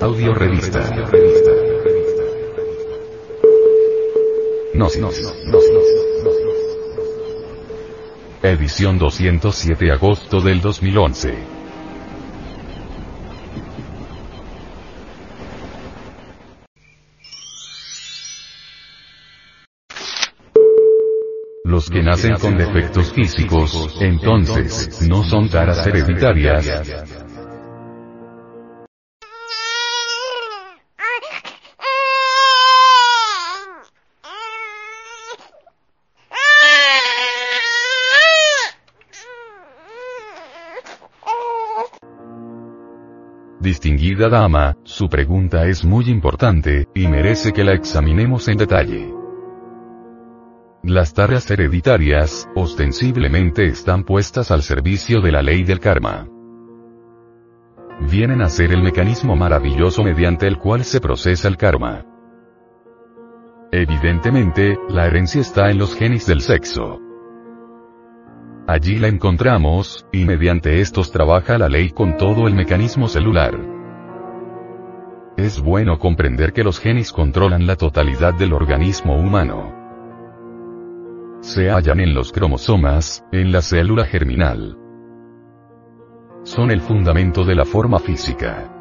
Audio revista. Gnosis. Edición 207 agosto del 2011. Los que nacen con defectos físicos, entonces, no son caras hereditarias, Distinguida dama, su pregunta es muy importante, y merece que la examinemos en detalle. Las tareas hereditarias, ostensiblemente están puestas al servicio de la ley del karma. Vienen a ser el mecanismo maravilloso mediante el cual se procesa el karma. Evidentemente, la herencia está en los genes del sexo. Allí la encontramos, y mediante estos trabaja la ley con todo el mecanismo celular. Es bueno comprender que los genes controlan la totalidad del organismo humano. Se hallan en los cromosomas, en la célula germinal. Son el fundamento de la forma física.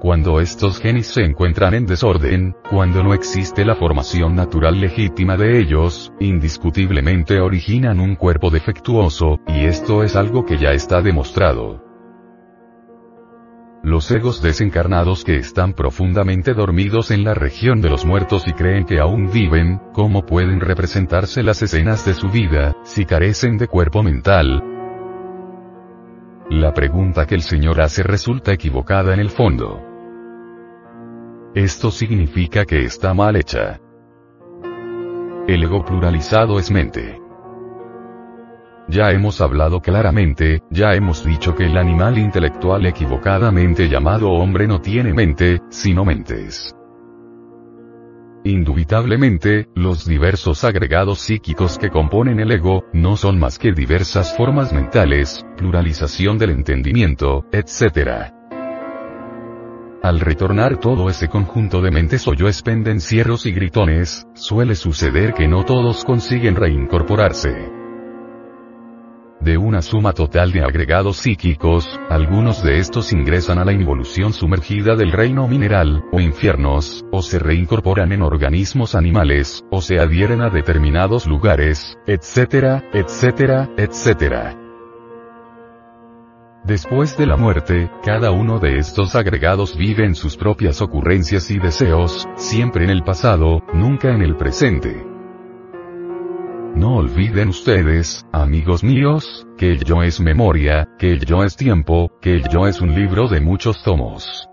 Cuando estos genes se encuentran en desorden, cuando no existe la formación natural legítima de ellos, indiscutiblemente originan un cuerpo defectuoso, y esto es algo que ya está demostrado. Los egos desencarnados que están profundamente dormidos en la región de los muertos y creen que aún viven, ¿cómo pueden representarse las escenas de su vida, si carecen de cuerpo mental? La pregunta que el Señor hace resulta equivocada en el fondo. Esto significa que está mal hecha. El ego pluralizado es mente. Ya hemos hablado claramente, ya hemos dicho que el animal intelectual equivocadamente llamado hombre no tiene mente, sino mentes. Indubitablemente, los diversos agregados psíquicos que componen el ego, no son más que diversas formas mentales, pluralización del entendimiento, etc. Al retornar todo ese conjunto de mentes o yoes pendencieros y gritones, suele suceder que no todos consiguen reincorporarse. De una suma total de agregados psíquicos, algunos de estos ingresan a la involución sumergida del reino mineral, o infiernos, o se reincorporan en organismos animales, o se adhieren a determinados lugares, etcétera, etcétera, etcétera. Después de la muerte, cada uno de estos agregados vive en sus propias ocurrencias y deseos, siempre en el pasado, nunca en el presente. No olviden ustedes, amigos míos, que el yo es memoria, que el yo es tiempo, que el yo es un libro de muchos tomos.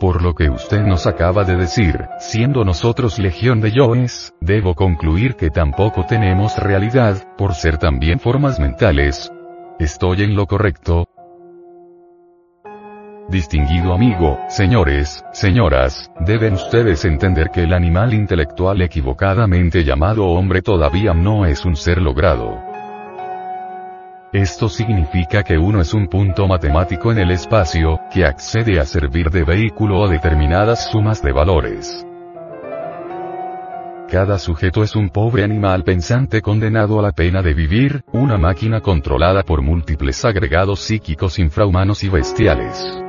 Por lo que usted nos acaba de decir, siendo nosotros legión de yoes, debo concluir que tampoco tenemos realidad, por ser también formas mentales, ¿Estoy en lo correcto? Distinguido amigo, señores, señoras, deben ustedes entender que el animal intelectual equivocadamente llamado hombre todavía no es un ser logrado. Esto significa que uno es un punto matemático en el espacio, que accede a servir de vehículo a determinadas sumas de valores. Cada sujeto es un pobre animal pensante condenado a la pena de vivir, una máquina controlada por múltiples agregados psíquicos infrahumanos y bestiales.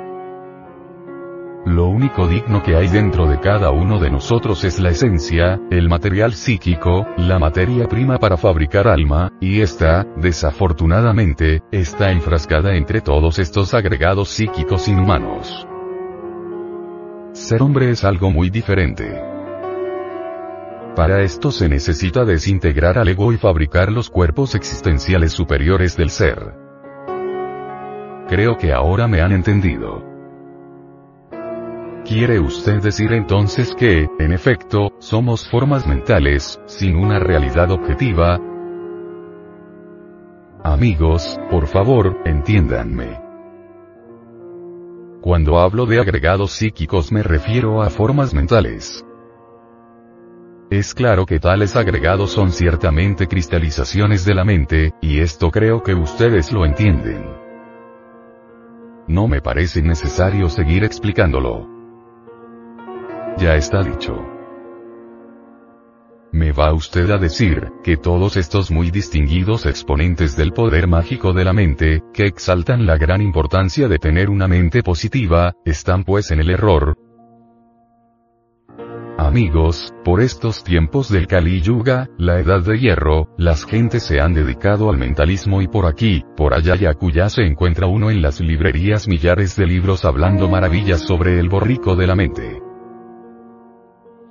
Lo único digno que hay dentro de cada uno de nosotros es la esencia, el material psíquico, la materia prima para fabricar alma, y esta, desafortunadamente, está enfrascada entre todos estos agregados psíquicos inhumanos. Ser hombre es algo muy diferente. Para esto se necesita desintegrar al ego y fabricar los cuerpos existenciales superiores del ser. Creo que ahora me han entendido. ¿Quiere usted decir entonces que, en efecto, somos formas mentales, sin una realidad objetiva? Amigos, por favor, entiéndanme. Cuando hablo de agregados psíquicos me refiero a formas mentales. Es claro que tales agregados son ciertamente cristalizaciones de la mente, y esto creo que ustedes lo entienden. no me parece necesario seguir explicándolo. Ya está dicho. Me va usted a decir, que todos estos muy distinguidos exponentes del poder mágico de la mente, que exaltan la gran importancia de tener una mente positiva, están pues en el error, Amigos, por estos tiempos del Kali Yuga, la edad de hierro, las gentes se han dedicado al mentalismo y por aquí, por allá y acullá se encuentra uno en las librerías millares de libros hablando maravillas sobre el borrico de la mente.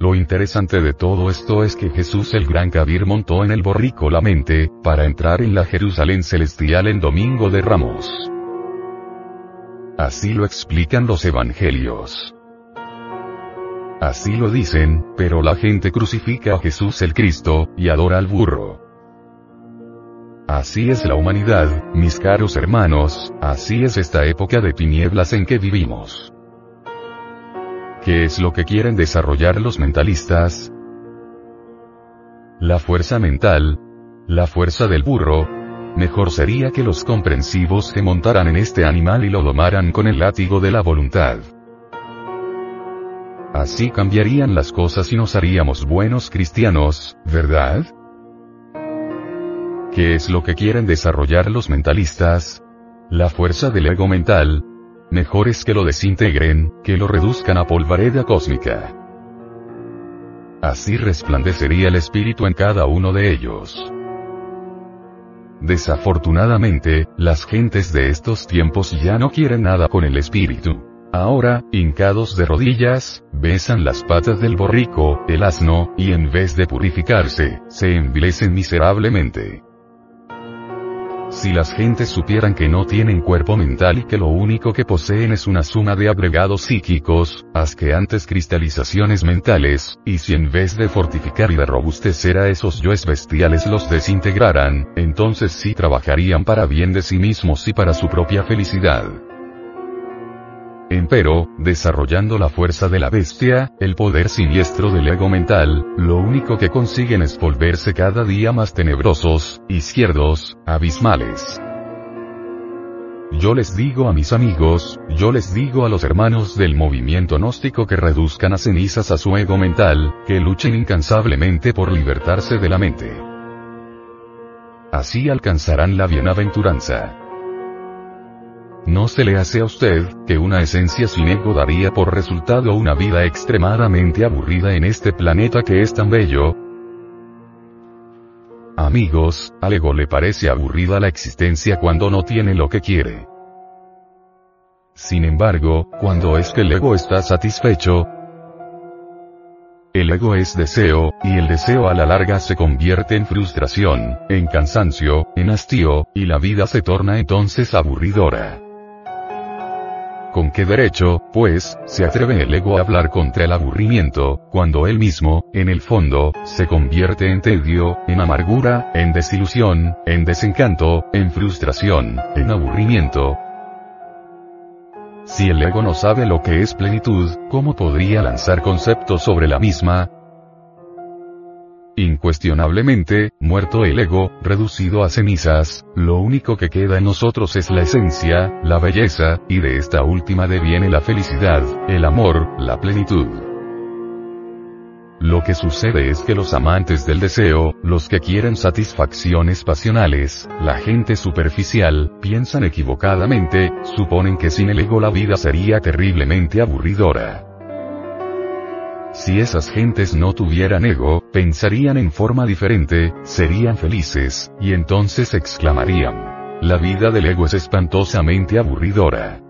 Lo interesante de todo esto es que Jesús el Gran Kabir montó en el borrico la mente, para entrar en la Jerusalén celestial en Domingo de Ramos. Así lo explican los evangelios. Así lo dicen, pero la gente crucifica a Jesús el Cristo, y adora al burro. Así es la humanidad, mis caros hermanos, así es esta época de tinieblas en que vivimos. ¿Qué es lo que quieren desarrollar los mentalistas? La fuerza mental. La fuerza del burro. Mejor sería que los comprensivos se montaran en este animal y lo domaran con el látigo de la voluntad. Así cambiarían las cosas y nos haríamos buenos cristianos, ¿verdad? ¿Qué es lo que quieren desarrollar los mentalistas? La fuerza del ego mental. Mejor es que lo desintegren, que lo reduzcan a polvareda cósmica. Así resplandecería el espíritu en cada uno de ellos. Desafortunadamente, las gentes de estos tiempos ya no quieren nada con el espíritu. Ahora, hincados de rodillas, besan las patas del borrico, el asno, y en vez de purificarse, se envilecen miserablemente. Si las gentes supieran que no tienen cuerpo mental y que lo único que poseen es una suma de agregados psíquicos, asqueantes cristalizaciones mentales, y si en vez de fortificar y de robustecer a esos yoes bestiales los desintegraran, entonces sí trabajarían para bien de sí mismos y para su propia felicidad. Empero, desarrollando la fuerza de la bestia, el poder siniestro del ego mental, lo único que consiguen es volverse cada día más tenebrosos, izquierdos, abismales. Yo les digo a mis amigos, yo les digo a los hermanos del movimiento gnóstico que reduzcan a cenizas a su ego mental, que luchen incansablemente por libertarse de la mente. Así alcanzarán la bienaventuranza. ¿No se le hace a usted, que una esencia sin ego daría por resultado una vida extremadamente aburrida en este planeta que es tan bello? Amigos, al ego le parece aburrida la existencia cuando no tiene lo que quiere. Sin embargo, cuando es que el ego está satisfecho, el ego es deseo, y el deseo a la larga se convierte en frustración, en cansancio, en hastío, y la vida se torna entonces aburridora. ¿Con qué derecho, pues, se atreve el ego a hablar contra el aburrimiento, cuando él mismo, en el fondo, se convierte en tedio, en amargura, en desilusión, en desencanto, en frustración, en aburrimiento? Si el ego no sabe lo que es plenitud, ¿cómo podría lanzar conceptos sobre la misma? Incuestionablemente, muerto el ego, reducido a cenizas, lo único que queda en nosotros es la esencia, la belleza, y de esta última deviene la felicidad, el amor, la plenitud. Lo que sucede es que los amantes del deseo, los que quieren satisfacciones pasionales, la gente superficial, piensan equivocadamente, suponen que sin el ego la vida sería terriblemente aburridora. Si esas gentes no tuvieran ego, pensarían en forma diferente, serían felices, y entonces exclamarían. La vida del ego es espantosamente aburridora.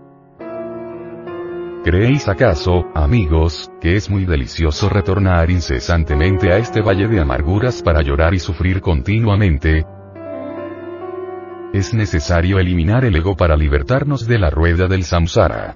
¿Creéis acaso, amigos, que es muy delicioso retornar incesantemente a este valle de amarguras para llorar y sufrir continuamente? Es necesario eliminar el ego para libertarnos de la rueda del samsara.